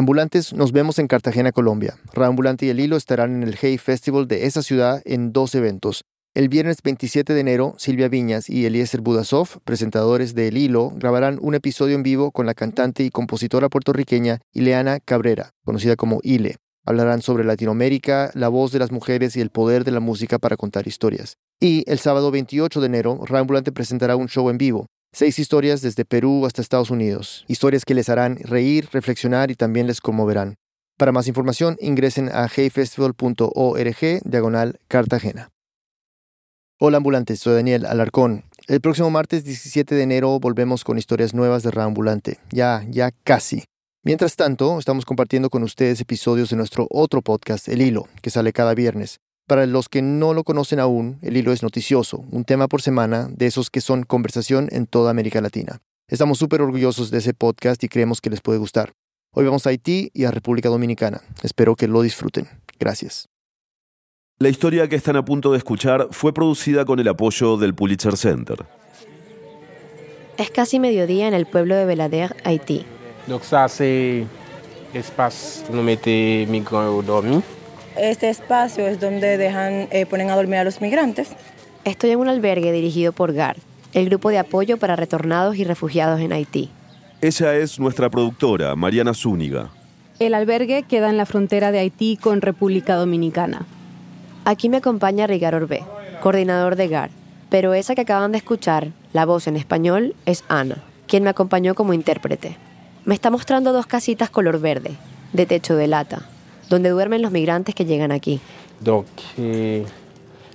Ambulantes, nos vemos en Cartagena, Colombia. Raambulante y El Hilo estarán en el Hey Festival de esa ciudad en dos eventos. El viernes 27 de enero, Silvia Viñas y Eliezer Budasov, presentadores de El Hilo, grabarán un episodio en vivo con la cantante y compositora puertorriqueña Ileana Cabrera, conocida como Ile. Hablarán sobre Latinoamérica, la voz de las mujeres y el poder de la música para contar historias. Y el sábado 28 de enero, Raambulante presentará un show en vivo. Seis historias desde Perú hasta Estados Unidos. Historias que les harán reír, reflexionar y también les conmoverán. Para más información, ingresen a heyfestival.org diagonal Cartagena. Hola ambulantes, soy Daniel Alarcón. El próximo martes 17 de enero volvemos con historias nuevas de Raambulante. Ya, ya casi. Mientras tanto, estamos compartiendo con ustedes episodios de nuestro otro podcast, El Hilo, que sale cada viernes. Para los que no lo conocen aún, El Hilo es noticioso, un tema por semana de esos que son conversación en toda América Latina. Estamos súper orgullosos de ese podcast y creemos que les puede gustar. Hoy vamos a Haití y a República Dominicana. Espero que lo disfruten. Gracias. La historia que están a punto de escuchar fue producida con el apoyo del Pulitzer Center. Es casi mediodía en el pueblo de Belader, Haití. Donc ça, c'est espace nous mettez migrants dormir. Este espacio es donde dejan, eh, ponen a dormir a los migrantes. Estoy en un albergue dirigido por GAR, el grupo de apoyo para retornados y refugiados en Haití. Ella es nuestra productora, Mariana Zúñiga. El albergue queda en la frontera de Haití con República Dominicana. Aquí me acompaña Rigar Orbé, coordinador de GAR, pero esa que acaban de escuchar, la voz en español, es Ana, quien me acompañó como intérprete. Me está mostrando dos casitas color verde, de techo de lata, donde duermen los migrantes que llegan aquí. Donc, eh,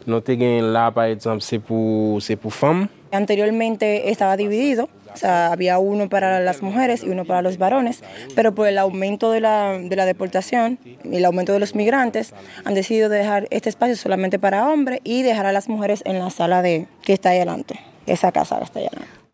nous avons là, par exemple, c'est pour, c'est pour femmes. Anteriormente estaba dividido, o sea, había uno para las mujeres y uno para los varones, pero por el aumento de la, de la deportación y el aumento de los migrantes, han decidido dejar este espacio solamente para hombres y dejar a las mujeres en la sala de, que está ahí adelante, esa casa que está ahí adelante.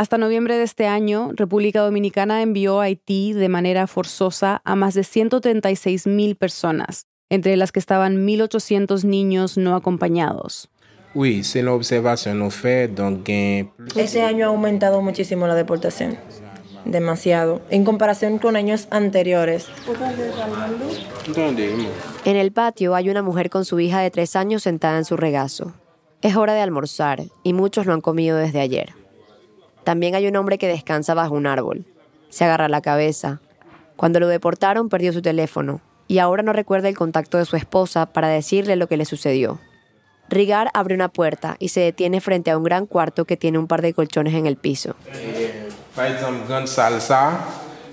Hasta noviembre de este año, República Dominicana envió a Haití de manera forzosa a más de 136 mil personas, entre las que estaban 1.800 niños no acompañados. Oui, c'est une observation nous fait, donc gain plus. Este año ha aumentado muchísimo la deportación, demasiado, en comparación con años anteriores. En el patio hay una mujer con su hija de tres años sentada en su regazo. Es hora de almorzar y muchos lo han comido desde ayer. También hay un hombre que descansa bajo un árbol. Se agarra la cabeza. Cuando lo deportaron perdió su teléfono y ahora no recuerda el contacto de su esposa para decirle lo que le sucedió. Rigar abre una puerta y se detiene frente a un gran cuarto que tiene un par de colchones en el piso.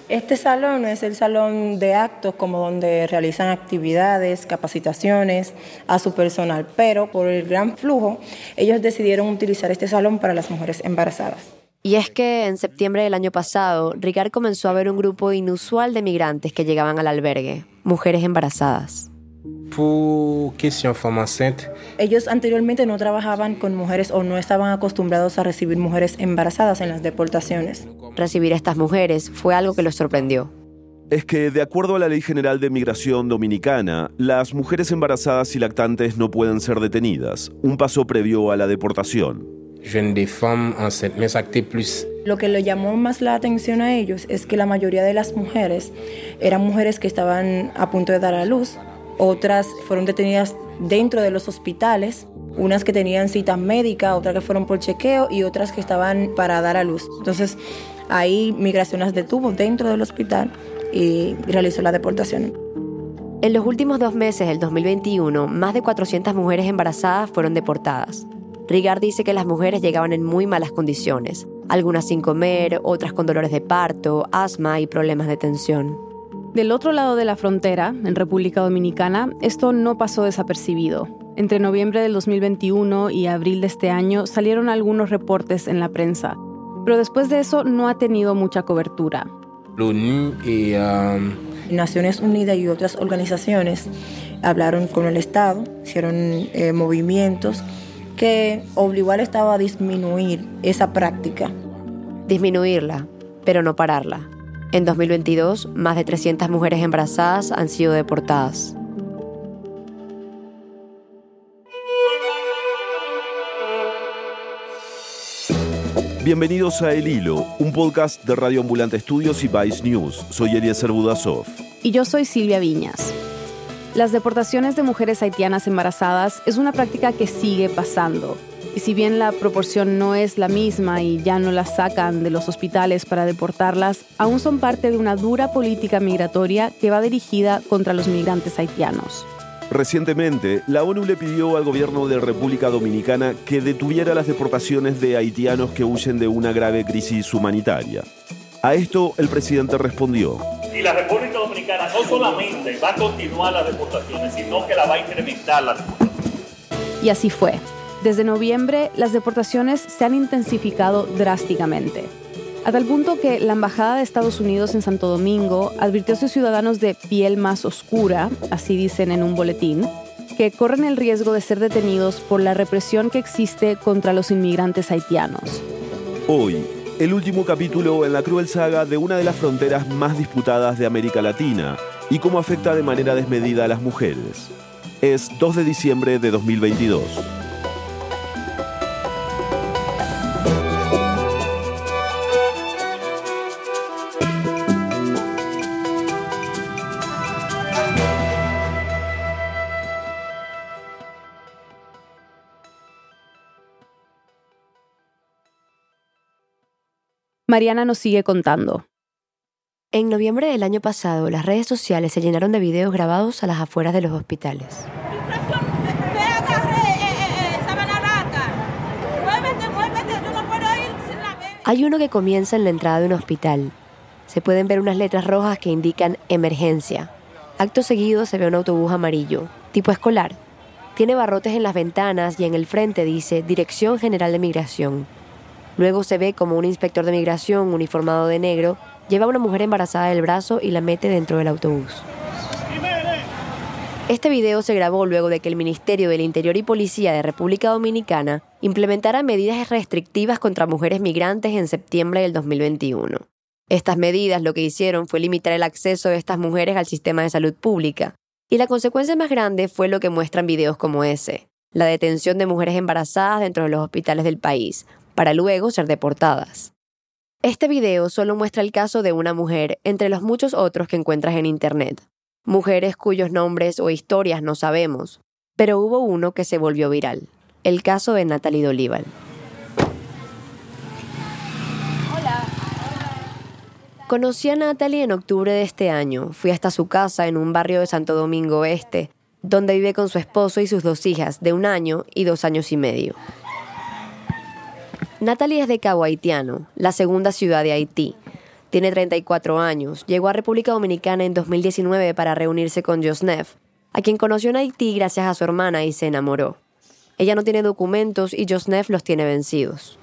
Este salón es el salón de actos, como donde realizan actividades, capacitaciones a su personal, pero por el gran flujo, ellos decidieron utilizar este salón para las mujeres embarazadas. Y es que en septiembre del año pasado, Rigar comenzó a ver un grupo inusual de migrantes que llegaban al albergue, mujeres embarazadas. Ellos anteriormente no trabajaban con mujeres o no estaban acostumbrados a recibir mujeres embarazadas en las deportaciones. Recibir a estas mujeres fue algo que los sorprendió. Es que, de acuerdo a la Ley General de Migración Dominicana, las mujeres embarazadas y lactantes no pueden ser detenidas, un paso previo a la deportación. Jeune des femmes enceintes, plus. Lo que le llamó más la atención a ellos es que la mayoría de las mujeres eran mujeres que estaban a punto de dar a luz, otras fueron detenidas dentro de los hospitales, unas que tenían cita médica, otras que fueron por chequeo y otras que estaban para dar a luz. Entonces ahí migración las detuvo dentro del hospital y realizó la deportación. En los últimos dos meses del 2021, más de 400 mujeres embarazadas fueron deportadas. Rigar dice que las mujeres llegaban en muy malas condiciones, algunas sin comer, otras con dolores de parto, asma y problemas de tensión. Del otro lado de la frontera, en República Dominicana, esto no pasó desapercibido. Entre noviembre del 2021 y abril de este año salieron algunos reportes en la prensa, pero después de eso no ha tenido mucha cobertura. Et euh, Naciones Unidas y otras organizaciones hablaron con el Estado, hicieron eh, movimientos que obligó al Estado a disminuir esa práctica. Disminuirla, pero no pararla. En 2022, más de 300 mujeres embarazadas han sido deportadas. Bienvenidos a El Hilo, un podcast de Radio Ambulante Estudios y Vice News. Soy Eliezer Budasov. Y yo soy Silvia Viñas. Las deportaciones de mujeres haitianas embarazadas es una práctica que sigue pasando. Y si bien la proporción no es la misma y ya no las sacan de los hospitales para deportarlas, aún son parte de una dura política migratoria que va dirigida contra los migrantes haitianos. Recientemente, la ONU le pidió al gobierno de República Dominicana que detuviera las deportaciones de haitianos que huyen de una grave crisis humanitaria. A esto el presidente respondió. Y la República Dominicana no solamente va a continuar las deportaciones, sino que la va a incrementar las deportaciones. Y así fue. Desde noviembre, las deportaciones se han intensificado drásticamente a tal punto que la Embajada de Estados Unidos en Santo Domingo advirtió a sus ciudadanos de piel más oscura, así dicen en un boletín, que corren el riesgo de ser detenidos por la represión que existe contra los inmigrantes haitianos. Hoy, el último capítulo en la cruel saga de una de las fronteras más disputadas de América Latina y cómo afecta de manera desmedida a las mujeres. Es 2 de diciembre de 2022. Mariana nos sigue contando. En noviembre del año pasado, las redes sociales se llenaron de videos grabados a las afueras de los hospitales. Hay uno que comienza en la entrada de un hospital. Se pueden ver unas letras rojas que indican emergencia. Acto seguido se ve un autobús amarillo, tipo escolar. Tiene barrotes en las ventanas y en el frente dice Dirección General de Migración. Luego se ve como un inspector de migración uniformado de negro lleva a una mujer embarazada del brazo y la mete dentro del autobús. Este video se grabó luego de que el Ministerio del Interior y Policía de República Dominicana implementara medidas restrictivas contra mujeres migrantes en septiembre del 2021. Estas medidas lo que hicieron fue limitar el acceso de estas mujeres al sistema de salud pública, y la consecuencia más grande fue lo que muestran videos como ese, la detención de mujeres embarazadas dentro de los hospitales del país, para luego ser deportadas. Este video solo muestra el caso de una mujer entre los muchos otros que encuentras en Internet. Mujeres cuyos nombres o historias no sabemos, pero hubo uno que se volvió viral, el caso de Natalie Dolival. Conocí a Natalie en octubre de este año. Fui hasta su casa en un barrio de Santo Domingo Este, donde vive con su esposo y sus dos hijas de un año y dos años y medio. Natalie es de Cabo Haitiano, la segunda ciudad de Haití. Tiene 34 años. Llegó a República Dominicana en 2019 para reunirse con Josnef, a quien conoció en Haití gracias a su hermana y se enamoró. Ella no tiene documentos y Josnef los tiene vencidos.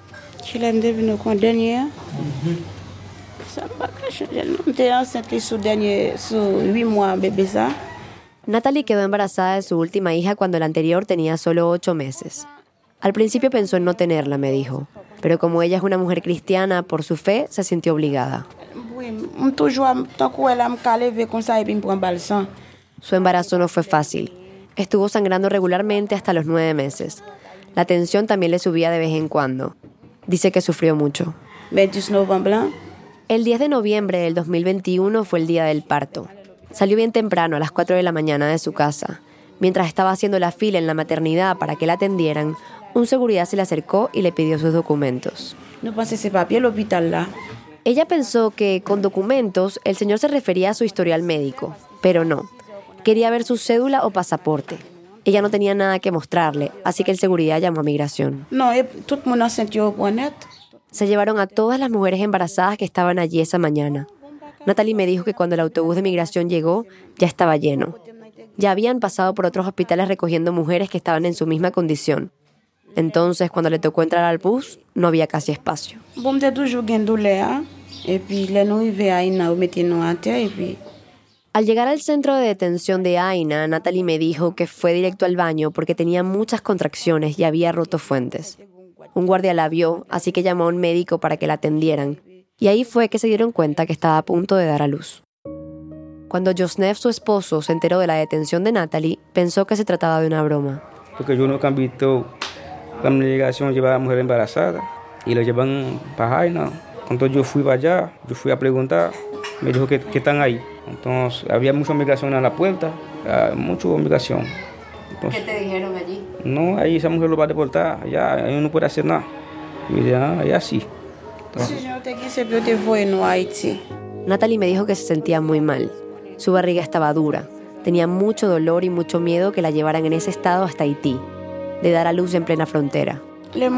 Natalie quedó embarazada de su última hija cuando la anterior tenía solo ocho meses. Al principio pensó en no tenerla, me dijo, pero como ella es una mujer cristiana, por su fe, se sintió obligada. Su embarazo no fue fácil. Estuvo sangrando regularmente hasta los nueve meses. La tensión también le subía de vez en cuando. Dice que sufrió mucho. El 10 de noviembre del 2021 fue el día del parto. Salió bien temprano, a las 4 de la mañana de su casa. Mientras estaba haciendo la fila en la maternidad para que la atendieran, un seguridad se le acercó y le pidió sus documentos. No pase ese al hospital Ella pensó que con documentos el señor se refería a su historial médico, pero no. Quería ver su cédula o pasaporte. Ella no tenía nada que mostrarle, así que el seguridad llamó a migración. No, todo el mundo Se llevaron a todas las mujeres embarazadas que estaban allí esa mañana. Natalie me dijo que cuando el autobús de migración llegó, ya estaba lleno. Ya habían pasado por otros hospitales recogiendo mujeres que estaban en su misma condición, entonces, cuando le tocó entrar al bus, no había casi espacio. Al llegar al centro de detención de Aina, Natalie me dijo que fue directo al baño porque tenía muchas contracciones y había roto fuentes. Un guardia la vio, así que llamó a un médico para que la atendieran. Y ahí fue que se dieron cuenta que estaba a punto de dar a luz. Cuando Josnef, su esposo, se enteró de la detención de Natalie, pensó que se trataba de una broma. Porque yo he visto la lleva a mujer embarazada. y lo llevan para Jaina. Entonces yo fui para allá, yo fui a preguntar, me dijo que, que están ahí. Entonces había mucha migración a la puerta, ah, mucha migración. ¿Qué te dijeron allí? No, ahí esa mujer lo va a deportar, ya, ahí no puede hacer nada. Y ah, allá sí. Si yo te quise, yo te voy en Haití. Natalie me dijo que se sentía muy mal. Su barriga estaba dura. Tenía mucho dolor y mucho miedo que la llevaran en ese estado hasta Haití, de dar a luz en plena frontera. Le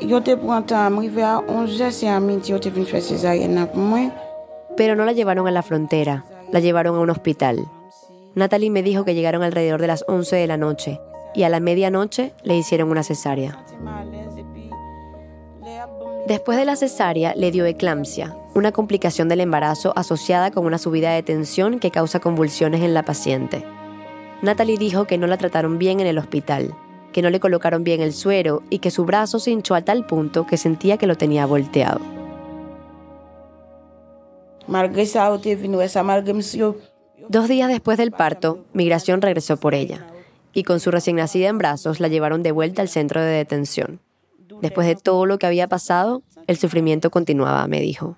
yo te a 11 c'est à midi, yo te vine faire césarienne. Pero no la llevaron a la frontera, la llevaron a un hospital. Natalie me dijo que llegaron alrededor de las 11 de la noche y a la medianoche le hicieron una cesárea. Después de la cesárea le dio eclampsia, una complicación del embarazo asociada con una subida de tensión que causa convulsiones en la paciente. Natalie dijo que no la trataron bien en el hospital, que no le colocaron bien el suero y que su brazo se hinchó a tal punto que sentía que lo tenía volteado. Dos días después del parto, Migración regresó por ella y con su recién nacida en brazos la llevaron de vuelta al centro de detención. Después de todo lo que había pasado, el sufrimiento continuaba, me dijo.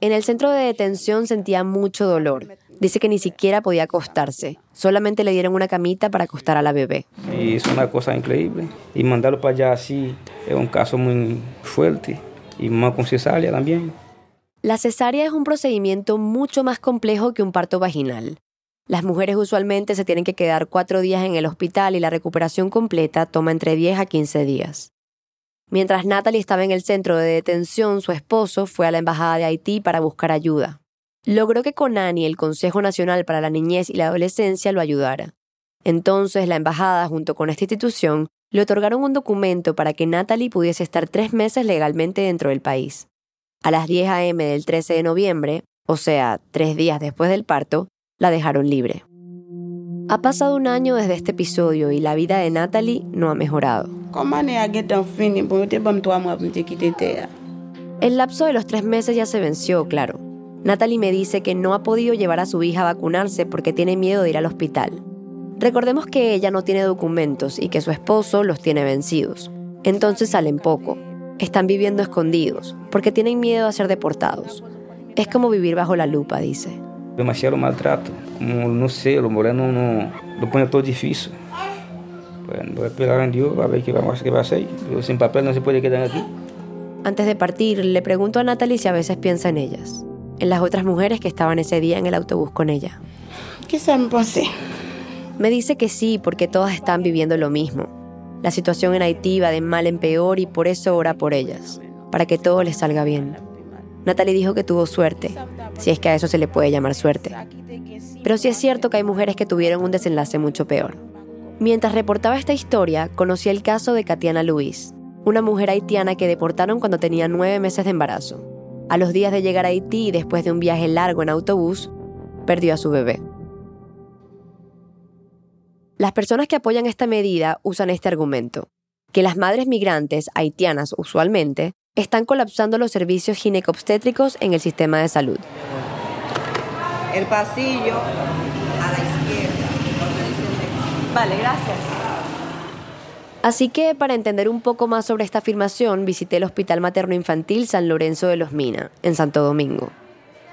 En el centro de detención sentía mucho dolor. Dice que ni siquiera podía acostarse. Solamente le dieron una camita para acostar a la bebé. Y es una cosa increíble. Y mandarlo para allá así es un caso muy fuerte. Y más con cesárea también. La cesárea es un procedimiento mucho más complejo que un parto vaginal. Las mujeres usualmente se tienen que quedar cuatro días en el hospital y la recuperación completa toma entre 10 a 15 días. Mientras Natalie estaba en el centro de detención, su esposo fue a la Embajada de Haití para buscar ayuda. Logró que CONANI, el Consejo Nacional para la Niñez y la Adolescencia, lo ayudara. Entonces la embajada, junto con esta institución, le otorgaron un documento para que Natalie pudiese estar tres meses legalmente dentro del país. A las 10 a.m. del 13 de noviembre, o sea, tres días después del parto, la dejaron libre. Ha pasado un año desde este episodio y la vida de Natalie no ha mejorado. En fini te bam toi moi pour te quitter terre. El lapso de los tres meses ya se venció, claro. Natalie me dice que no ha podido llevar a su hija a vacunarse porque tiene miedo de ir al hospital. Recordemos que ella no tiene documentos y que su esposo los tiene vencidos. Entonces salen poco. Están viviendo escondidos porque tienen miedo a ser deportados. Es como vivir bajo la lupa, dice. Demasiado maltrato. Como no sé, los morenos no, lo ponen todo difícil. Bueno, voy a esperar en Dios a ver qué, vamos, qué va a hacer. Pero sin papel no se puede quedar aquí. Antes de partir, le pregunto a Natalie si a veces piensa en ellas, en las otras mujeres que estaban ese día en el autobús con ella. ¿Qué se me pasé? Me dice que sí, porque todas están viviendo lo mismo. La situación en Haití va de mal en peor y por eso ora por ellas, para que todo les salga bien. Natalie dijo que tuvo suerte, si es que a eso se le puede llamar suerte. Pero sí es cierto que hay mujeres que tuvieron un desenlace mucho peor. Mientras reportaba esta historia, conocí el caso de Katiana Luis, una mujer haitiana que deportaron cuando tenía nueve meses de embarazo. A los días de llegar a Haití y después de un viaje largo en autobús, perdió a su bebé. Las personas que apoyan esta medida usan este argumento, que las madres migrantes, haitianas usualmente, están colapsando los servicios ginecobstétricos en el sistema de salud. El pasillo. Vale, gracias. Así que para entender un poco más sobre esta afirmación, visité el Hospital Materno Infantil San Lorenzo de los Mina, en Santo Domingo.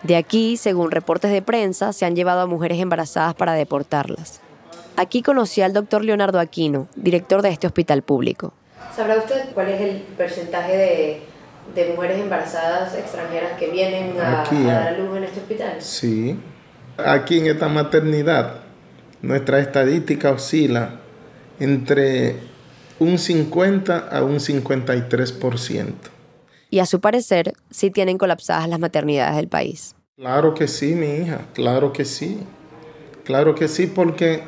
De aquí, según reportes de prensa, se han llevado a mujeres embarazadas para deportarlas. Aquí conocí al doctor Leonardo Aquino, director de este hospital público. ¿Sabrá usted cuál es el porcentaje de, de mujeres embarazadas extranjeras que vienen a, Aquí, a dar ah. a luz en este hospital? Sí. Aquí en esta maternidad, nuestra estadística oscila entre un 50 a un 53%. Y a su parecer, sí tienen colapsadas las maternidades del país. Claro que sí, mi hija, claro que sí. Claro que sí, porque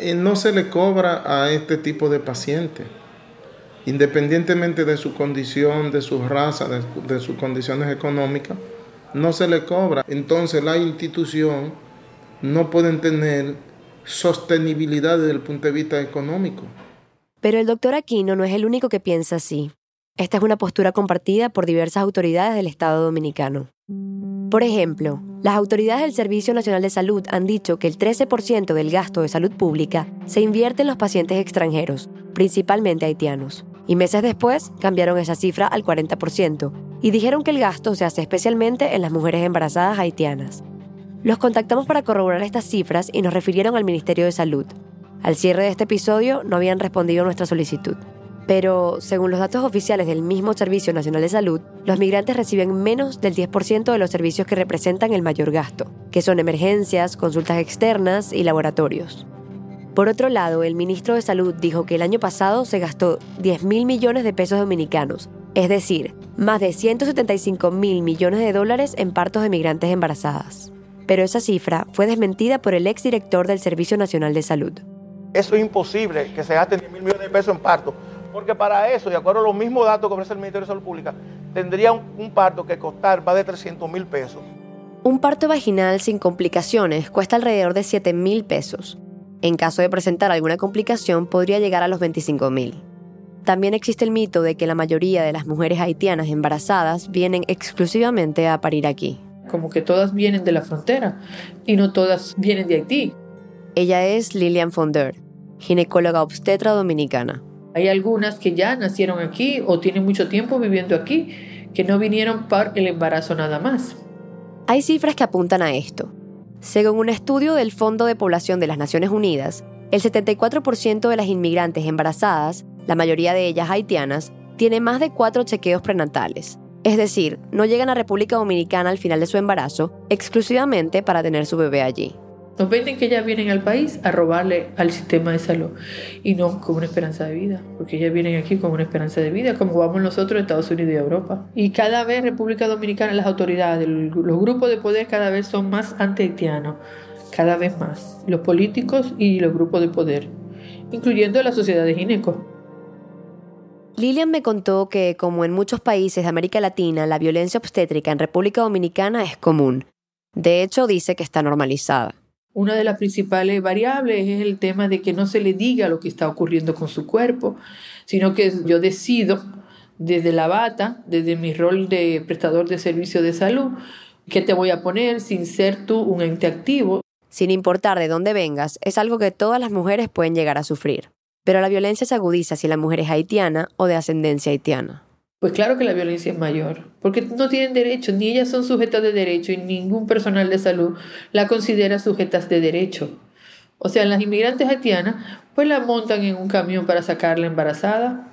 eh, no se le cobra a este tipo de pacientes. Independientemente de su condición, de su raza, de, de sus condiciones económicas, no se le cobra. Entonces la institución no pueden tener sostenibilidad desde el punto de vista económico. Pero el doctor Aquino no es el único que piensa así. Esta es una postura compartida por diversas autoridades del Estado dominicano. Por ejemplo, las autoridades del Servicio Nacional de Salud han dicho que el 13% del gasto de salud pública se invierte en los pacientes extranjeros, principalmente haitianos. Y meses después cambiaron esa cifra al 40% y dijeron que el gasto se hace especialmente en las mujeres embarazadas haitianas. Los contactamos para corroborar estas cifras y nos refirieron al Ministerio de Salud. Al cierre de este episodio no habían respondido a nuestra solicitud. Pero, según los datos oficiales del mismo Servicio Nacional de Salud, los migrantes reciben menos del 10% de los servicios que representan el mayor gasto, que son emergencias, consultas externas y laboratorios. Por otro lado, el ministro de Salud dijo que el año pasado se gastó 10 mil millones de pesos dominicanos, es decir, más de 175 mil millones de dólares en partos de migrantes embarazadas. Pero esa cifra fue desmentida por el exdirector del Servicio Nacional de Salud. Eso es imposible que se gasten 10 mil millones de pesos en partos, porque para eso, de acuerdo a los mismos datos que ofrece el Ministerio de Salud Pública, tendría un, un parto que costar más de 300 mil pesos. Un parto vaginal sin complicaciones cuesta alrededor de 7 mil pesos. En caso de presentar alguna complicación, podría llegar a los 25 mil. También existe el mito de que la mayoría de las mujeres haitianas embarazadas vienen exclusivamente a parir aquí. Como que todas vienen de la frontera y no todas vienen de Haití. Ella es Lilian Fonder, ginecóloga obstetra dominicana. Hay algunas que ya nacieron aquí o tienen mucho tiempo viviendo aquí, que no vinieron por el embarazo nada más. Hay cifras que apuntan a esto. Según un estudio del Fondo de Población de las Naciones Unidas, el 74% de las inmigrantes embarazadas, la mayoría de ellas haitianas, tienen más de cuatro chequeos prenatales. Es decir, no llegan a República Dominicana al final de su embarazo exclusivamente para tener su bebé allí. Nos venden que ellas vienen al país a robarle al sistema de salud y no con una esperanza de vida, porque ellas vienen aquí con una esperanza de vida, como vamos nosotros Estados Unidos y Europa. Y cada vez República Dominicana, las autoridades, los grupos de poder cada vez son más anti-haitianos, cada vez más, los políticos y los grupos de poder, incluyendo la sociedad de gineco. Lilian me contó que, como en muchos países de América Latina, la violencia obstétrica en República Dominicana es común. De hecho, dice que está normalizada. Una de las principales variables es el tema de que no se le diga lo que está ocurriendo con su cuerpo, sino que yo decido desde la bata, desde mi rol de prestador de servicio de salud, qué te voy a poner sin ser tú un ente activo. Sin importar de dónde vengas, es algo que todas las mujeres pueden llegar a sufrir. Pero la violencia se agudiza si la mujer es haitiana o de ascendencia haitiana. Pues claro que la violencia es mayor, porque no tienen derecho, ni ellas son sujetas de derecho y ningún personal de salud la considera sujetas de derecho. O sea, las inmigrantes haitianas, pues la montan en un camión para sacarla embarazada.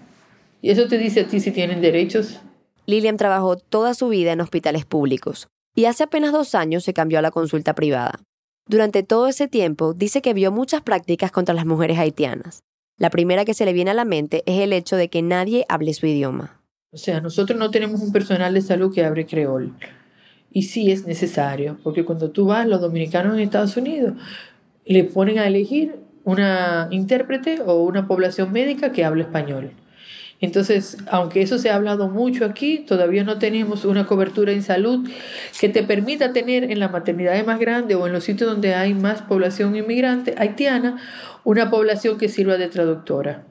Y eso te dice a ti si tienen derechos. Lilian trabajó toda su vida en hospitales públicos y hace apenas dos años se cambió a la consulta privada. Durante todo ese tiempo dice que vio muchas prácticas contra las mujeres haitianas. La primera que se le viene a la mente es el hecho de que nadie hable su idioma. O sea, nosotros no tenemos un personal de salud que hable creol. Y sí es necesario, porque cuando tú vas, los dominicanos en Estados Unidos le ponen a elegir una intérprete o una población médica que hable español. Entonces, aunque eso se ha hablado mucho aquí, todavía no tenemos una cobertura en salud que te permita tener en la maternidad más grande o en los sitios donde hay más población inmigrante haitiana, una población que sirva de traductora.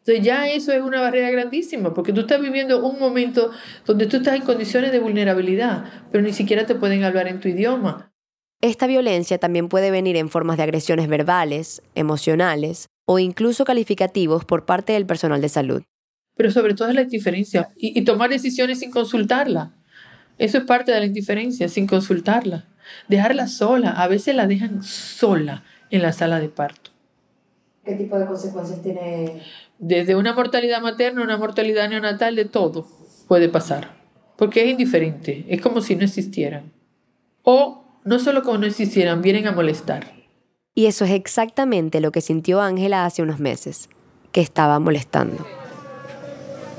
Entonces ya eso es una barrera grandísima, porque tú estás viviendo un momento donde tú estás en condiciones de vulnerabilidad, pero ni siquiera te pueden hablar en tu idioma. Esta violencia también puede venir en formas de agresiones verbales, emocionales o incluso calificativos por parte del personal de salud. Pero sobre todo es la indiferencia y, y tomar decisiones sin consultarla. Eso es parte de la indiferencia, sin consultarla. Dejarla sola, a veces la dejan sola en la sala de parto. ¿Qué tipo de consecuencias tiene? Desde una mortalidad materna, una mortalidad neonatal, de todo puede pasar. Porque es indiferente, es como si no existieran. O no solo como no existieran, vienen a molestar. Y eso es exactamente lo que sintió Ángela hace unos meses, que estaba molestando.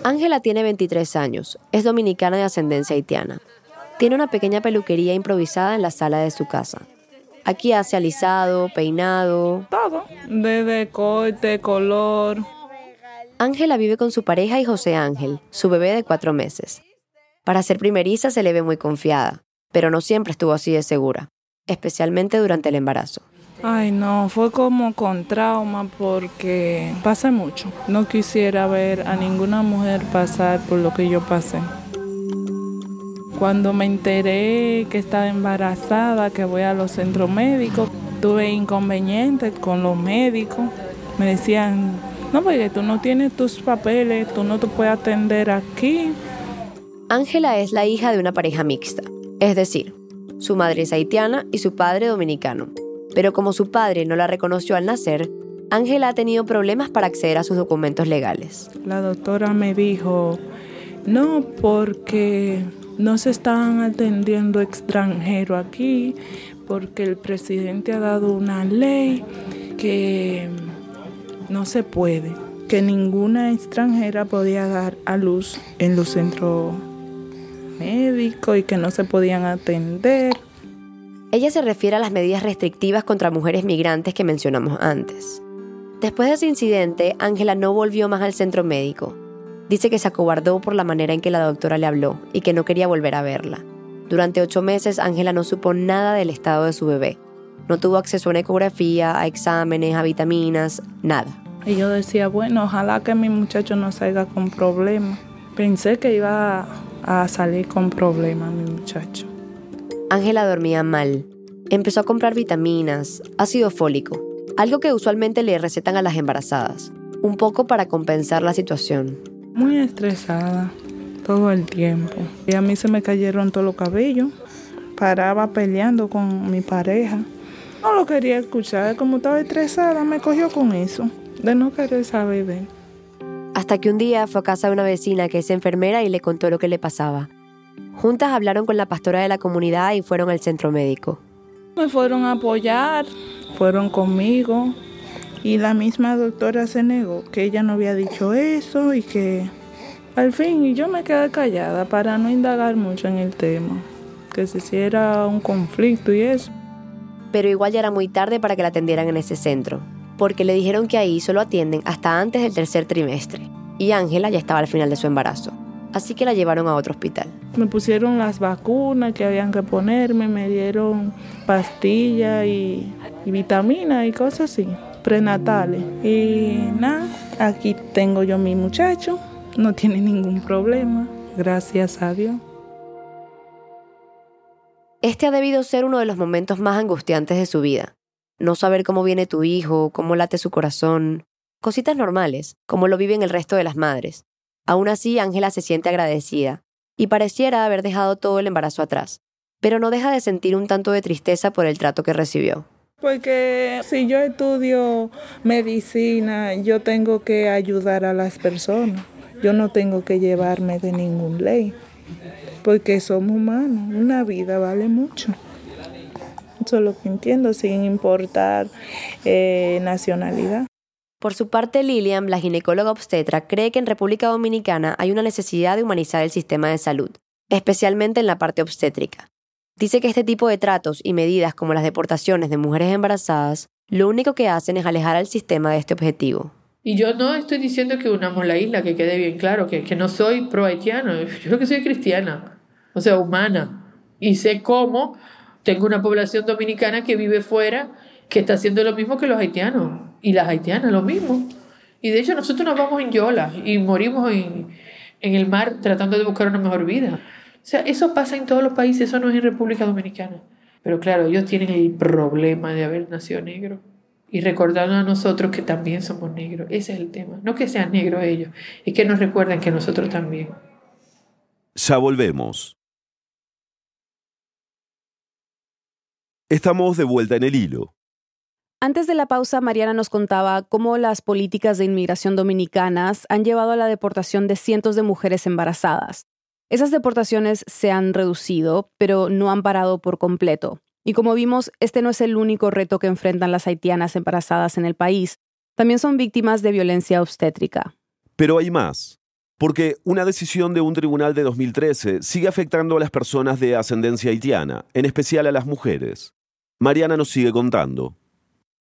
Ángela tiene 23 años, es dominicana de ascendencia haitiana. Tiene una pequeña peluquería improvisada en la sala de su casa. Aquí hace alisado, peinado. Todo. Desde corte, color. Ángela vive con su pareja y José Ángel, su bebé de cuatro meses. Para ser primeriza se le ve muy confiada, pero no siempre estuvo así de segura, especialmente durante el embarazo. Ay, no, fue como con trauma porque pasé mucho. No quisiera ver a ninguna mujer pasar por lo que yo pasé. Cuando me enteré que estaba embarazada, que voy a los centros médicos, tuve inconvenientes con los médicos. Me decían No, porque tú no tienes tus papeles, tú no te puedes atender aquí. Ángela es la hija de una pareja mixta, es decir, su madre es haitiana y su padre dominicano. Pero como su padre no la reconoció al nacer, Ángela ha tenido problemas para acceder a sus documentos legales. La doctora me dijo, no, porque no se están atendiendo extranjeros aquí, porque el presidente ha dado una ley que no se puede, que ninguna extranjera podía dar a luz en los centros médicos y que no se podían atender. Ella se refiere a las medidas restrictivas contra mujeres migrantes que mencionamos antes. Después de ese incidente, Ángela no volvió más al centro médico. Dice que se acobardó por la manera en que la doctora le habló y que no quería volver a verla. Durante ocho meses, Ángela no supo nada del estado de su bebé. No tuvo acceso a una ecografía, a exámenes, a vitaminas, nada. Y yo decía, bueno, ojalá que mi muchacho no salga con problemas. Pensé que iba a salir con problemas mi muchacho. Ángela dormía mal. Empezó a comprar vitaminas, ácido fólico, algo que usualmente le recetan a las embarazadas, un poco para compensar la situación. Muy estresada todo el tiempo. Y a mí se me cayeron todos los cabellos. Paraba peleando con mi pareja. No lo quería escuchar, como estaba estresada, me cogió con eso, de no querer saber de él. Hasta que un día fue a casa de una vecina que es enfermera y le contó lo que le pasaba. Juntas hablaron con la pastora de la comunidad y fueron al centro médico. Me fueron a apoyar, fueron conmigo y la misma doctora se negó que ella no había dicho eso y que al fin yo me quedé callada para no indagar mucho en el tema, que se hiciera un conflicto y eso. Pero igual ya era muy tarde para que la atendieran en ese centro, porque le dijeron que ahí solo atienden hasta antes del tercer trimestre, y Ángela ya estaba al final de su embarazo así que la llevaron a otro hospital. Me pusieron las vacunas que habían que ponerme, me dieron pastillas y, y vitaminas y cosas así, prenatales. Y nada, aquí tengo yo mi muchacho, no tiene ningún problema, gracias a Dios. Este ha debido ser uno de los momentos más angustiantes de su vida. No saber cómo viene tu hijo, cómo late su corazón, cositas normales, como lo viven el resto de las madres. Aún así, Ángela se siente agradecida y pareciera haber dejado todo el embarazo atrás, pero no deja de sentir un tanto de tristeza por el trato que recibió. Porque si yo estudio medicina, yo tengo que ayudar a las personas. Yo no tengo que llevarme de ninguna ley, porque somos humanos, una vida vale mucho. Eso es lo que entiendo, sin importar eh, nacionalidad. Por su parte, Lilian, la ginecóloga obstetra, cree que en República Dominicana hay una necesidad de humanizar el sistema de salud, especialmente en la parte obstétrica. Dice que este tipo de tratos y medidas como las deportaciones de mujeres embarazadas, lo único que hacen es alejar al sistema de este objetivo. Y yo no estoy diciendo que unamos la isla, que quede bien claro, que, no soy pro-haitiano, yo creo que soy cristiana, o sea, humana. Y sé cómo tengo una población dominicana que vive fuera que está haciendo lo mismo que los haitianos y las haitianas, lo mismo. Y de hecho nosotros nos vamos en yola y morimos en, en el mar tratando de buscar una mejor vida. O sea, eso pasa en todos los países, eso no es en República Dominicana. Pero claro, ellos tienen el problema de haber nacido negro y recordando a nosotros que también somos negros. Ese es el tema. No que sean negros ellos, es que nos recuerden que nosotros también. Ya volvemos. Estamos de vuelta en el hilo. Antes de la pausa, Mariana nos contaba cómo las políticas de inmigración dominicanas han llevado a la deportación de cientos de mujeres embarazadas. Esas deportaciones se han reducido, pero no han parado por completo. Y como vimos, este no es el único reto que enfrentan las haitianas embarazadas en el país. También son víctimas de violencia obstétrica. Pero hay más. Porque una decisión de un tribunal de 2013 sigue afectando a las personas de ascendencia haitiana, en especial a las mujeres. Mariana nos sigue contando.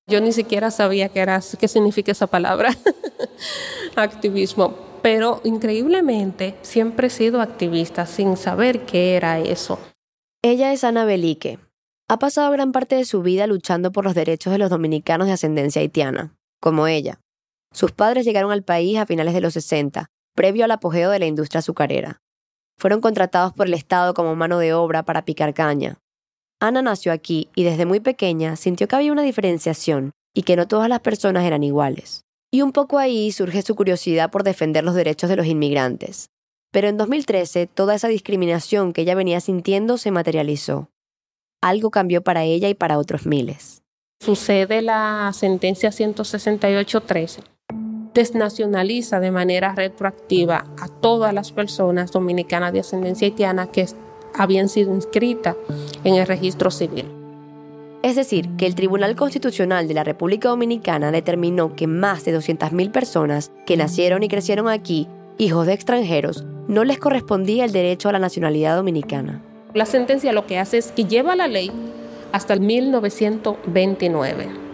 Yo ni siquiera sabía qué, era, qué significa esa palabra, activismo, pero increíblemente siempre he sido activista sin saber qué era eso. Ella es Ana Belique. Ha pasado gran parte de su vida luchando por los derechos de los dominicanos de ascendencia haitiana, como ella. Sus padres llegaron al país a finales de los 60, previo al apogeo de la industria azucarera. Fueron contratados por el Estado como mano de obra para picar caña, Ana nació aquí y desde muy pequeña sintió que había una diferenciación y que no todas las personas eran iguales. Y un poco ahí surge su curiosidad por defender los derechos de los inmigrantes. Pero en 2013 toda esa discriminación que ella venía sintiendo se materializó. Algo cambió para ella y para otros miles. Sucede la sentencia 168.13 desnacionaliza de manera retroactiva a todas las personas dominicanas de ascendencia haitiana que habían sido inscritas en el registro civil. Es decir, que el Tribunal Constitucional de la República Dominicana determinó que más de 200.000 personas que nacieron y crecieron aquí, hijos de extranjeros, no les correspondía el derecho a la nacionalidad dominicana. La sentencia lo que hace es que lleva la ley hasta el 1929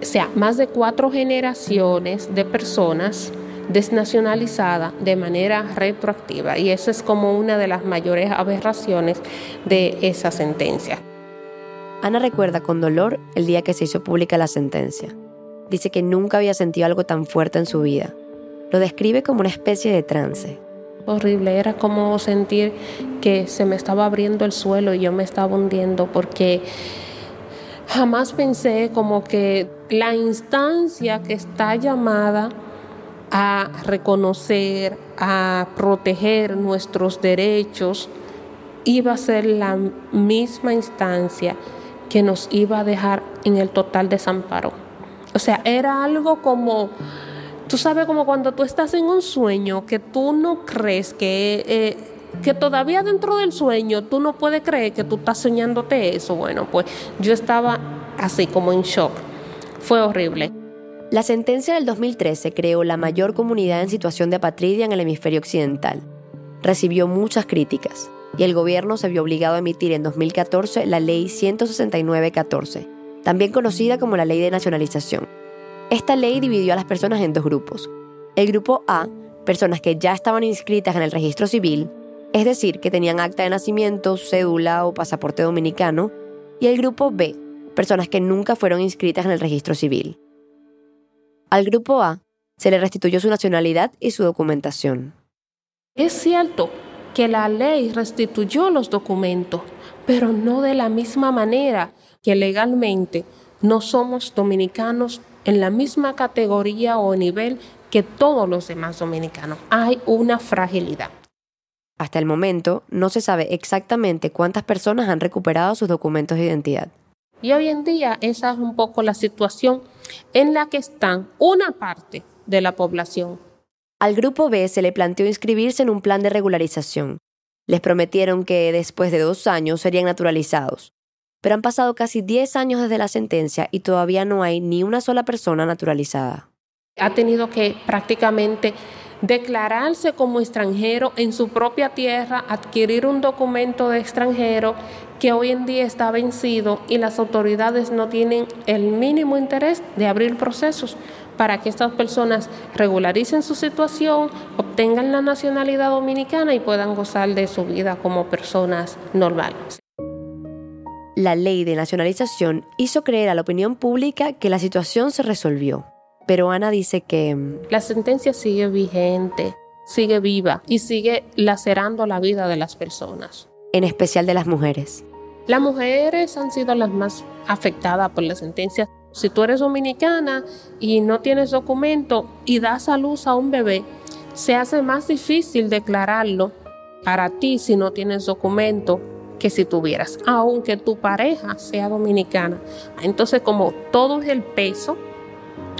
o sea, más de cuatro generaciones de personas desnacionalizadas de manera retroactiva. Y eso es como una de las mayores aberraciones de esa sentencia. Ana recuerda con dolor el día que se hizo pública la sentencia. Dice que nunca había sentido algo tan fuerte en su vida. Lo describe como una especie de trance. Horrible, era como sentir que se me estaba abriendo el suelo y yo me estaba hundiendo porque jamás pensé como que la instancia que está llamada a reconocer, a proteger nuestros derechos, iba a ser la misma instancia que nos iba a dejar en el total desamparo. O sea, era algo como, tú sabes, como cuando tú estás en un sueño que tú no crees que eh, que todavía dentro del sueño tú no puedes creer que tú estás soñándote eso. Bueno, pues yo estaba así como en shock. Fue horrible. La sentencia del 2013 creó la mayor comunidad en situación de apatridia en el hemisferio occidental. Recibió muchas críticas y el gobierno se vio obligado a emitir en 2014 la Ley 169-14, también conocida como la Ley de Nacionalización. Esta ley dividió a las personas en dos grupos. El grupo A, personas que ya estaban inscritas en el registro civil, es decir, que tenían acta de nacimiento, cédula o pasaporte dominicano, y el grupo B, personas que nunca fueron inscritas en el registro civil. Al grupo A se le restituyó su nacionalidad y su documentación. Es cierto que la ley restituyó los documentos, pero no de la misma manera que legalmente no somos dominicanos en la misma categoría o nivel que todos los demás dominicanos. Hay una fragilidad. Hasta el momento, no se sabe exactamente cuántas personas han recuperado sus documentos de identidad. Y hoy en día esa es un poco la situación en la que están una parte de la población. Al grupo B se le planteó inscribirse en un plan de regularización. Les prometieron que después de dos años serían naturalizados. Pero han pasado casi 10 años desde la sentencia y todavía no hay ni una sola persona naturalizada. Ha tenido que prácticamente declararse como extranjero en su propia tierra, adquirir un documento de extranjero que hoy en día está vencido y las autoridades no tienen el mínimo interés de abrir procesos para que estas personas regularicen su situación, obtengan la nacionalidad dominicana y puedan gozar de su vida como personas normales. La ley de nacionalización hizo creer a la opinión pública que la situación se resolvió. Pero Ana dice que... Mm, la sentencia sigue vigente, sigue viva y sigue lacerando la vida de las personas. En especial de las mujeres. Las mujeres han sido las más afectadas por la sentencia. Si tú eres dominicana y no tienes documento y das a luz a un bebé, se hace más difícil declararlo para ti si no tienes documento que si tuvieras, aunque tu pareja sea dominicana. Entonces, como todo es el peso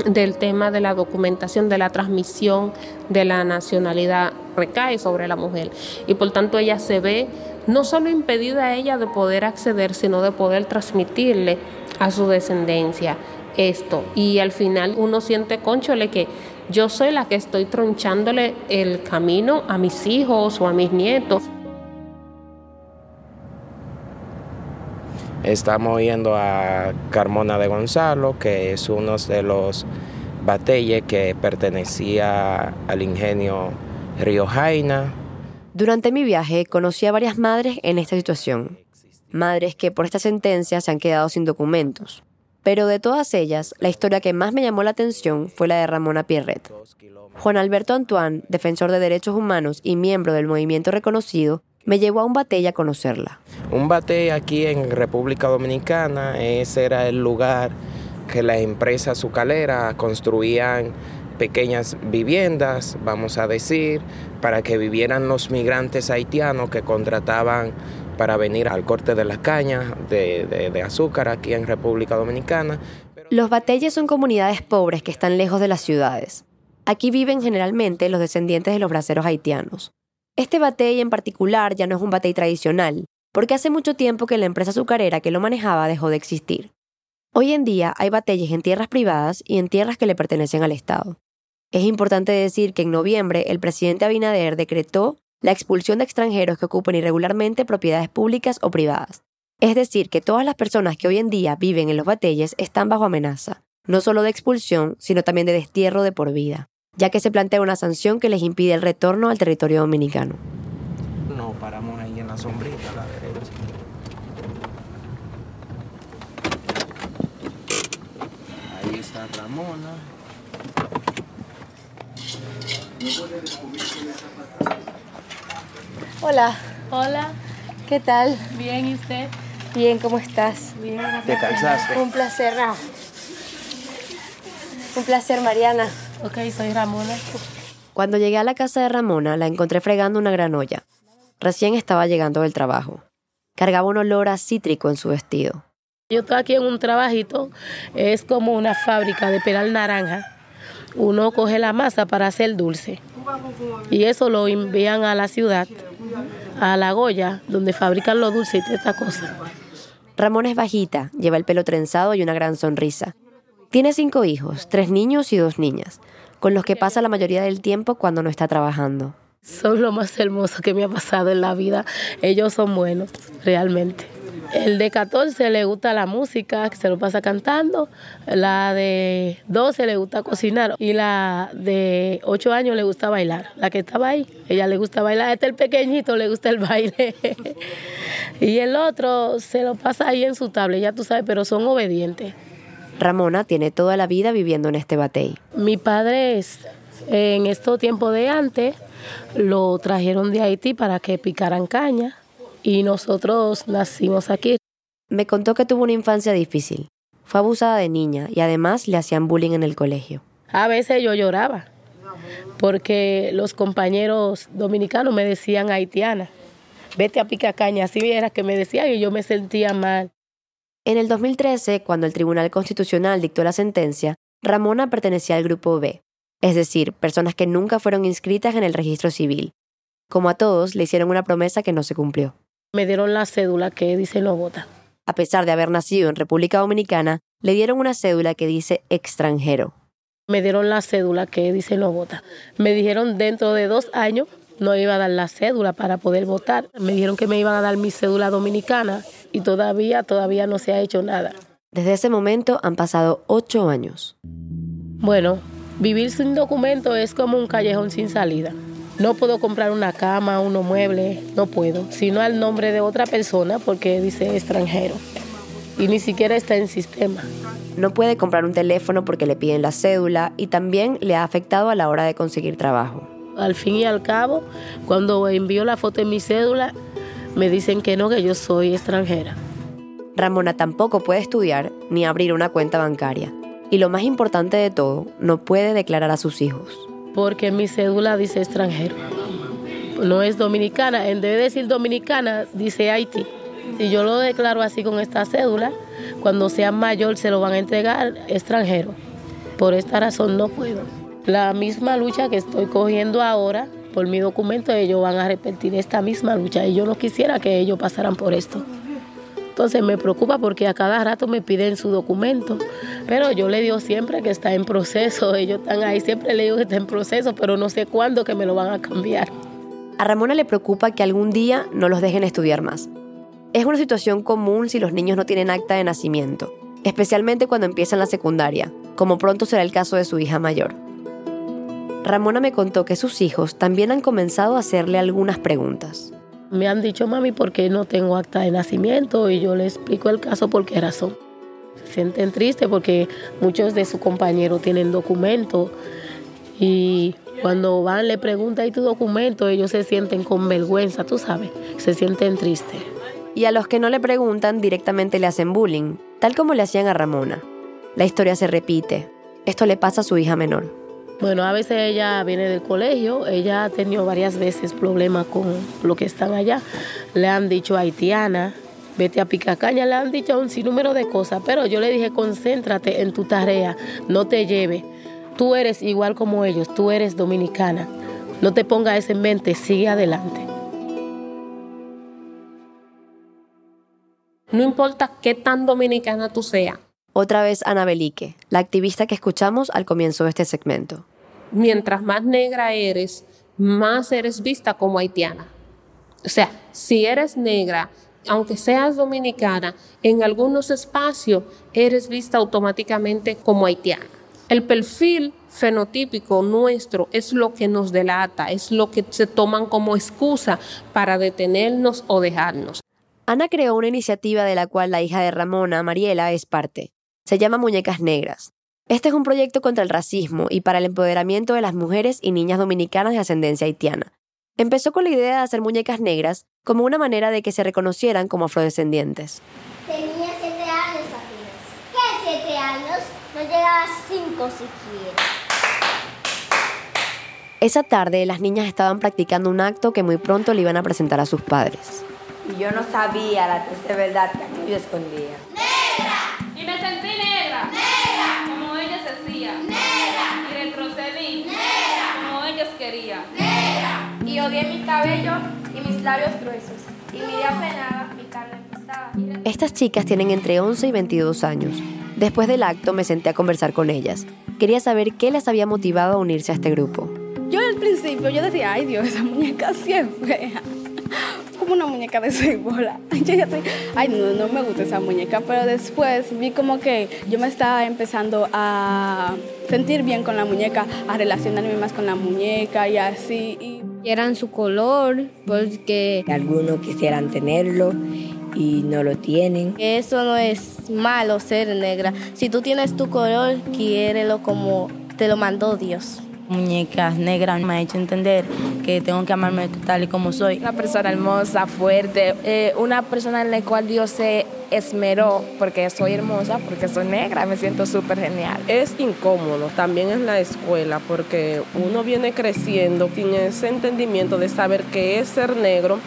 del tema de la documentación, de la transmisión de la nacionalidad recae sobre la mujer y por tanto ella se ve no solo impedida a ella de poder acceder, sino de poder transmitirle a su descendencia esto. Y al final uno siente, conchole, que yo soy la que estoy tronchándole el camino a mis hijos o a mis nietos. Estamos yendo a Carmona de Gonzalo, que es uno de los batalles que pertenecía al ingenio Río Jaina. Durante mi viaje conocí a varias madres en esta situación. Madres que por esta sentencia se han quedado sin documentos. Pero de todas ellas, la historia que más me llamó la atención fue la de Ramona Pierret. Juan Alberto Antoine, defensor de derechos humanos y miembro del movimiento reconocido, me llevó a un batey a conocerla. Un batey aquí en República Dominicana, ese era el lugar que las empresas azucaleras construían pequeñas viviendas, vamos a decir, para que vivieran los migrantes haitianos que contrataban para venir al corte de las cañas de, de azúcar aquí en República Dominicana. Los bateyes son comunidades pobres que están lejos de las ciudades. Aquí viven generalmente los descendientes de los braceros haitianos. Este batey en particular ya no es un batey tradicional, porque hace mucho tiempo que la empresa azucarera que lo manejaba dejó de existir. Hoy en día hay bateyes en tierras privadas y en tierras que le pertenecen al Estado. Es importante decir que en noviembre el presidente Abinader decretó la expulsión de extranjeros que ocupen irregularmente propiedades públicas o privadas. Es decir, que todas las personas que hoy en día viven en los bateyes están bajo amenaza, no solo de expulsión, sino también de destierro de por vida, ya que se plantea una sanción que les impide el retorno al territorio dominicano. No, paramos ahí en la sombrita a la derecha. Ahí está Ramona. Hola. Hola. ¿Qué tal? Bien, ¿y usted? Bien, ¿cómo estás? Bien, ¿Te cansaste? Un placer, Ra. Un placer, Mariana. Ok, soy Ramona. Cuando llegué a la casa de Ramona, la encontré fregando una gran olla. Recién estaba llegando del trabajo. Cargaba un olor a cítrico en su vestido. Yo estoy aquí en un trabajito, es como una fábrica de peral naranja. Uno coge la masa para hacer dulce y eso lo envían a la ciudad, a La Goya, donde fabrican los dulces y toda esta cosa. Ramona es bajita, lleva el pelo trenzado y una gran sonrisa. Tiene cinco hijos, tres niños y dos niñas, con los que pasa la mayoría del tiempo cuando no está trabajando. Son lo más hermoso que me ha pasado en la vida. Ellos son buenos, realmente. El de 14 le gusta la música, que se lo pasa cantando. La de 12 le gusta cocinar. Y la de 8 años le gusta bailar. La que estaba ahí, ella le gusta bailar. Este el pequeñito le gusta el baile. y el otro se lo pasa ahí en su tablet, ya tú sabes, pero son obedientes. Ramona tiene toda la vida viviendo en este batey. Mi padre es, en estos tiempos de antes, lo trajeron de Haití para que picaran caña y nosotros nacimos aquí. Me contó que tuvo una infancia difícil. Fue abusada de niña y además le hacían bullying en el colegio. A veces yo lloraba porque los compañeros dominicanos me decían haitiana. Vete a picar caña, así era que me decían y yo me sentía mal. En el 2013, cuando el Tribunal Constitucional dictó la sentencia, Ramona pertenecía al grupo B, es decir, personas que nunca fueron inscritas en el registro civil. Como a todos, le hicieron una promesa que no se cumplió. Me dieron la cédula que dice no vota. A pesar de haber nacido en República Dominicana, le dieron una cédula que dice extranjero. Me dieron la cédula que dice no vota. Me dijeron dentro de dos años no iba a dar la cédula para poder votar. Me dijeron que me iban a dar mi cédula dominicana y todavía, todavía no se ha hecho nada. Desde ese momento han pasado ocho años. Bueno, vivir sin documento es como un callejón sin salida. No puedo comprar una cama, unos muebles, no puedo, sino al nombre de otra persona porque dice extranjero. Y ni siquiera está en sistema. No puede comprar un teléfono porque le piden la cédula y también le ha afectado a la hora de conseguir trabajo. Al fin y al cabo, cuando envío la foto de mi cédula, me dicen que no, que yo soy extranjera. Ramona tampoco puede estudiar ni abrir una cuenta bancaria. Y lo más importante de todo, no puede declarar a sus hijos. Porque mi cédula dice extranjero. No es dominicana. En vez de decir dominicana, dice Haití. Si yo lo declaro así con esta cédula, cuando sea mayor se lo van a entregar extranjero. Por esta razón no puedo. La misma lucha que estoy cogiendo ahora por mi documento, ellos van a repetir esta misma lucha y yo no quisiera que ellos pasaran por esto. Entonces me preocupa porque a cada rato me piden su documento, pero yo le digo siempre que está en proceso, ellos están ahí, siempre le digo que está en proceso, pero no sé cuándo que me lo van a cambiar. A Ramona le preocupa que algún día no los dejen estudiar más. Es una situación común si los niños no tienen acta de nacimiento, especialmente cuando empiezan la secundaria, como pronto será el caso de su hija mayor. Ramona me contó que sus hijos también han comenzado a hacerle algunas preguntas. Me han dicho, mami, ¿por qué no tengo acta de nacimiento? Y yo le explico el caso por qué razón. Se sienten tristes porque muchos de sus compañeros tienen documentos y cuando van le preguntan, ¿y tu documento? Ellos se sienten con vergüenza, tú sabes, se sienten tristes. Y a los que no le preguntan directamente le hacen bullying, tal como le hacían a Ramona. La historia se repite. Esto le pasa a su hija menor. Bueno, a veces ella viene del colegio, ella ha tenido varias veces problemas con lo que están allá. Le han dicho haitiana, vete a Picacaña, le han dicho un sinnúmero de cosas, pero yo le dije, concéntrate en tu tarea, no te lleve. Tú eres igual como ellos, tú eres dominicana. No te pongas eso en mente, sigue adelante. No importa qué tan dominicana tú seas. Otra vez Ana Belique, la activista que escuchamos al comienzo de este segmento. Mientras más negra eres, más eres vista como haitiana. O sea, si eres negra, aunque seas dominicana, en algunos espacios eres vista automáticamente como haitiana. El perfil fenotípico nuestro es lo que nos delata, es lo que se toman como excusa para detenernos o dejarnos. Ana creó una iniciativa de la cual la hija de Ramona, Mariela, es parte. Se llama Muñecas Negras. Este es un proyecto contra el racismo y para el empoderamiento de las mujeres y niñas dominicanas de ascendencia haitiana. Empezó con la idea de hacer muñecas negras como una manera de que se reconocieran como afrodescendientes. Tenía siete años apenas. ¿Qué siete años? No llegaba a cinco siquiera. Esa tarde las niñas estaban practicando un acto que muy pronto le iban a presentar a sus padres. Y yo no sabía la triste verdad que aquello escondía. Y odié mi cabello y mis labios gruesos. Y miré apenada mi carne. Estas chicas tienen entre 11 y 22 años. Después del acto me senté a conversar con ellas. Quería saber qué las había motivado a unirse a este grupo. Yo al principio yo decía, ay Dios, esa muñeca sí es fea. Como una muñeca de seis bolas. Yo ya estoy, ay no, no me gusta esa muñeca, pero después vi como que yo me estaba empezando a sentir bien con la muñeca, a relacionarme más con la muñeca y así. Y... Eran su color, porque algunos quisieran tenerlo y no lo tienen. Eso no es malo ser negra. Si tú tienes tu color, quiérelo como te lo mandó Dios. Muñecas negras me ha hecho entender que tengo que amarme tal y como soy. Una persona hermosa, fuerte, eh, una persona en la cual Dios se esmeró porque soy hermosa, porque soy negra, me siento súper genial. Es incómodo también en la escuela porque uno viene creciendo, tiene ese entendimiento de saber qué es ser negro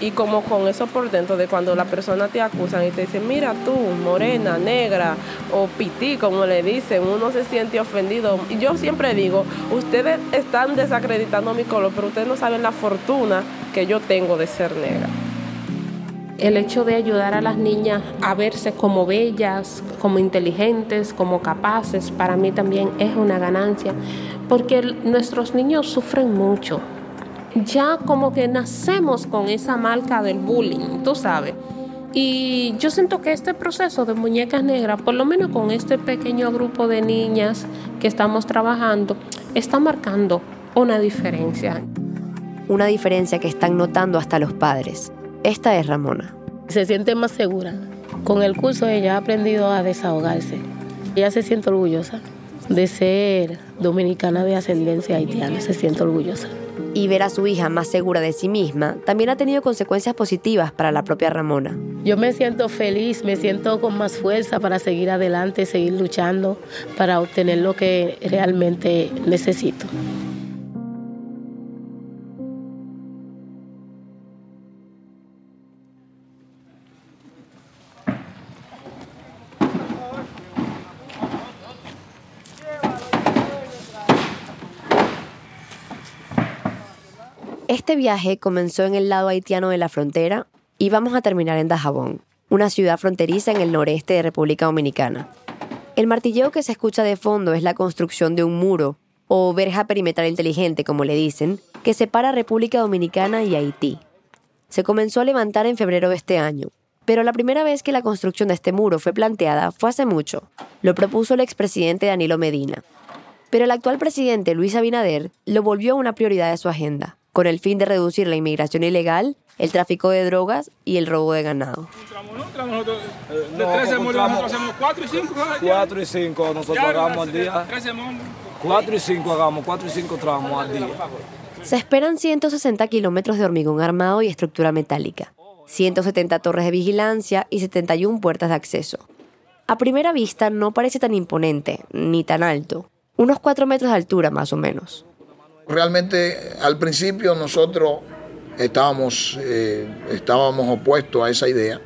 y como con eso por dentro de cuando la persona te acusan y te dicen, mira tú, morena, negra o pití, como le dicen, uno se siente ofendido. Y yo siempre digo, ustedes están desacreditando mi color, pero ustedes no saben la fortuna que yo tengo de ser negra. El hecho de ayudar a las niñas a verse como bellas, como inteligentes, como capaces, para mí también es una ganancia, porque nuestros niños sufren mucho ya como que nacemos con esa marca del bullying, tú sabes. Y yo siento que este proceso de muñecas negras, por lo menos con este pequeño grupo de niñas que estamos trabajando, está marcando una diferencia. Una diferencia que están notando hasta los padres. Esta es Ramona. Se siente más segura. Con el curso ella ha aprendido a desahogarse. Ella se siente orgullosa de ser dominicana de ascendencia haitiana, se siente orgullosa y ver a su hija más segura de sí misma también ha tenido consecuencias positivas para la propia Ramona. Yo me siento feliz, me siento con más fuerza para seguir adelante, seguir luchando para obtener lo que realmente necesito. Este viaje comenzó en el lado haitiano de la frontera y vamos a terminar en Dajabón, una ciudad fronteriza en el noreste de República Dominicana. El martilleo que se escucha de fondo es la construcción de un muro, o verja perimetral inteligente, como le dicen, que separa República Dominicana y Haití. Se comenzó a levantar en febrero de este año, pero la primera vez que la construcción de este muro fue planteada fue hace mucho. Lo propuso el expresidente Danilo Medina. Pero el actual presidente Luis Abinader lo volvió una prioridad de su agenda con el fin de reducir la inmigración ilegal, el tráfico de drogas y el robo de ganado. De 13 nosotros hacemos 4 y 5. 4 y 5 nosotros hagamos al día. 4 y 5 hagamos, 4 y 5 tramos al día. Se esperan 160 kilómetros de hormigón armado y estructura metálica, 170 torres de vigilancia y 71 puertas de acceso. A primera vista no parece tan imponente ni tan alto, unos 4 metros de altura más o menos. Realmente al principio nosotros estábamos, eh, estábamos opuestos a esa idea,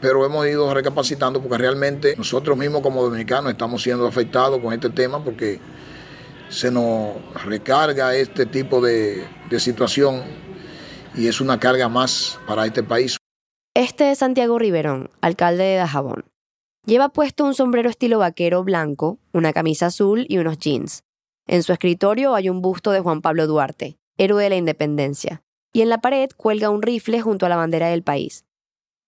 pero hemos ido recapacitando porque realmente nosotros mismos como dominicanos estamos siendo afectados con este tema porque se nos recarga este tipo de, de situación y es una carga más para este país. Este es Santiago Riverón, alcalde de Dajabón. Lleva puesto un sombrero estilo vaquero blanco, una camisa azul y unos jeans. En su escritorio hay un busto de Juan Pablo Duarte, héroe de la independencia, y en la pared cuelga un rifle junto a la bandera del país.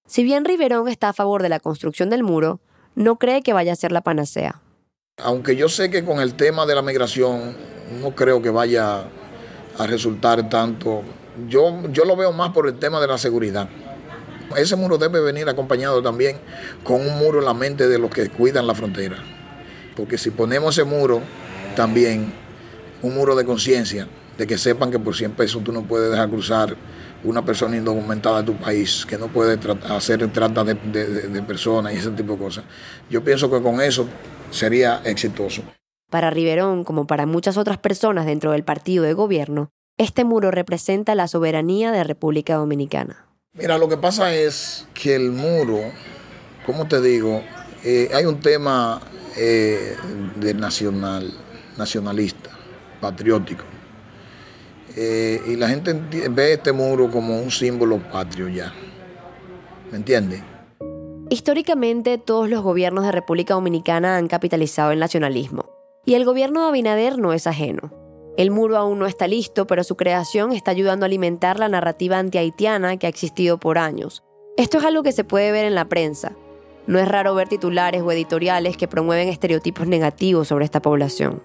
Si bien Riverón está a favor de la construcción del muro, no cree que vaya a ser la panacea. Aunque yo sé que con el tema de la migración no creo que vaya a resultar tanto, yo, yo lo veo más por el tema de la seguridad. Ese muro debe venir acompañado también con un muro en la mente de los que cuidan la frontera. Porque si ponemos ese muro, también un muro de conciencia, de que sepan que por 100 pesos tú no puedes dejar cruzar una persona indocumentada de tu país, que no puede hacer trata de, de personas y ese tipo de cosas. Yo pienso que con eso sería exitoso. Para Riverón, como para muchas otras personas dentro del partido de gobierno, este muro representa la soberanía de República Dominicana. Mira, lo que pasa es que el muro, como te digo, eh, hay un tema eh, de nacional, nacionalista, patriótico. Eh, y la gente ve este muro como un símbolo patrio ya. ¿Me entiendes? Históricamente, todos los gobiernos de República Dominicana han capitalizado el nacionalismo. Y el gobierno de Abinader no es ajeno. El muro aún no está listo, pero su creación está ayudando a alimentar la narrativa antihaitiana que ha existido por años. Esto es algo que se puede ver en la prensa. No es raro ver titulares o editoriales que promueven estereotipos negativos sobre esta población.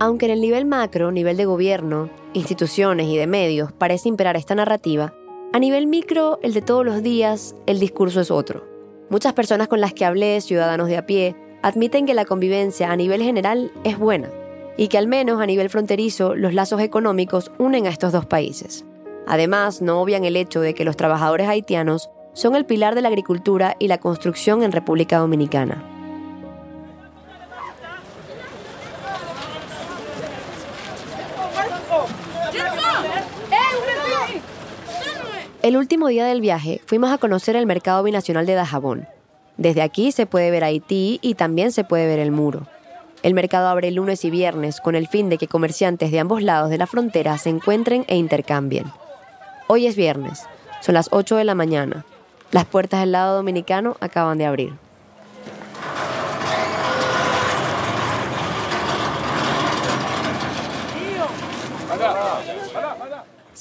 Aunque en el nivel macro, nivel de gobierno, instituciones y de medios parece imperar esta narrativa, a nivel micro, el de todos los días, el discurso es otro. Muchas personas con las que hablé, ciudadanos de a pie, admiten que la convivencia a nivel general es buena y que al menos a nivel fronterizo los lazos económicos unen a estos dos países. Además, no obvian el hecho de que los trabajadores haitianos son el pilar de la agricultura y la construcción en República Dominicana. El último día del viaje fuimos a conocer el mercado binacional de Dajabón. Desde aquí se puede ver Haití y también se puede ver el muro. El mercado abre lunes y viernes con el fin de que comerciantes de ambos lados de la frontera se encuentren e intercambien. Hoy es viernes, son las 8 de la mañana. Las puertas del lado dominicano acaban de abrir.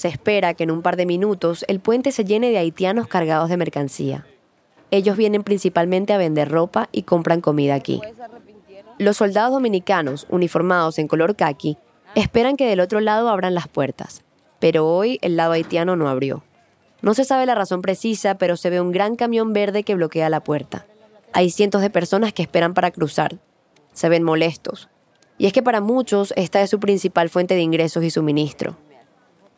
Se espera que en un par de minutos el puente se llene de haitianos cargados de mercancía. Ellos vienen principalmente a vender ropa y compran comida aquí. Los soldados dominicanos, uniformados en color khaki, esperan que del otro lado abran las puertas, pero hoy el lado haitiano no abrió. No se sabe la razón precisa, pero se ve un gran camión verde que bloquea la puerta. Hay cientos de personas que esperan para cruzar. Se ven molestos. Y es que para muchos esta es su principal fuente de ingresos y suministro.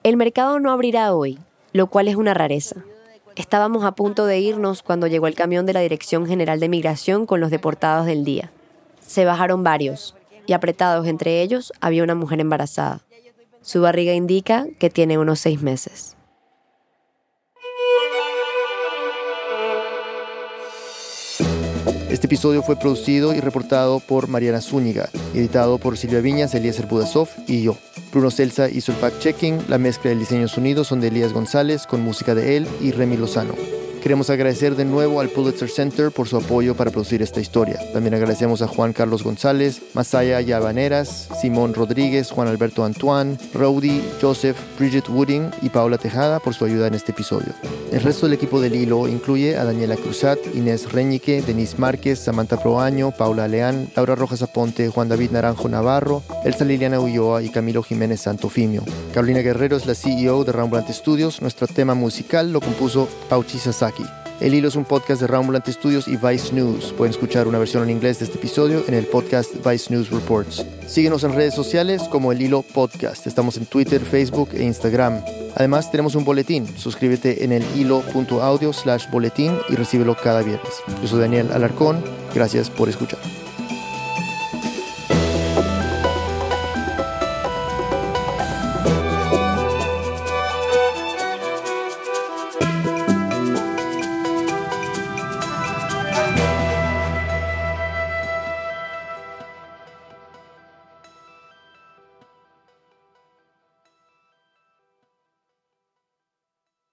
El mercado no abrirá hoy, lo cual es una rareza. Estábamos a punto de irnos cuando llegó el camión de la Dirección General de Migración con los deportados del día. Se bajaron varios, y apretados entre ellos había una mujer embarazada. Su barriga indica que tiene unos seis meses. Este episodio fue producido y reportado por Mariana Zúñiga, editado por Silvia Viñas, Eliezer Budasov y yo. Bruno Celsa hizo el fact-checking, la mezcla del diseño sonido son de Elías González con música de él y Remy Lozano. Queremos agradecer de nuevo al Pulitzer Center por su apoyo para producir esta historia. También agradecemos a Juan Carlos González, Masaya Yabaneras, Simón Rodríguez, Juan Alberto Antoine, Rowdy, Joseph, Bridget Wooding y Paula Tejada por su ayuda en este episodio. El resto del equipo del hilo incluye a Daniela Cruzat, Inés Reñique, Denise Márquez, Samantha Proaño, Paula Leán, Laura Rojas Aponte, Juan David Naranjo Navarro, Elsa Liliana Ulloa y Camilo Jiménez Santofimio. Carolina Guerrero es la CEO de Ramblant Studios. Nuestro tema musical lo compuso Pauchi Sasaki. El Hilo es un podcast de Ramblant Studios y Vice News. Pueden escuchar una versión en inglés de este episodio en el podcast Vice News Reports. Síguenos en redes sociales como El Hilo Podcast. Estamos en Twitter, Facebook e Instagram. Además, tenemos un boletín. Suscríbete en el hilo.audio slash boletín y recíbelo cada viernes. Yo soy Daniel Alarcón. Gracias por escuchar.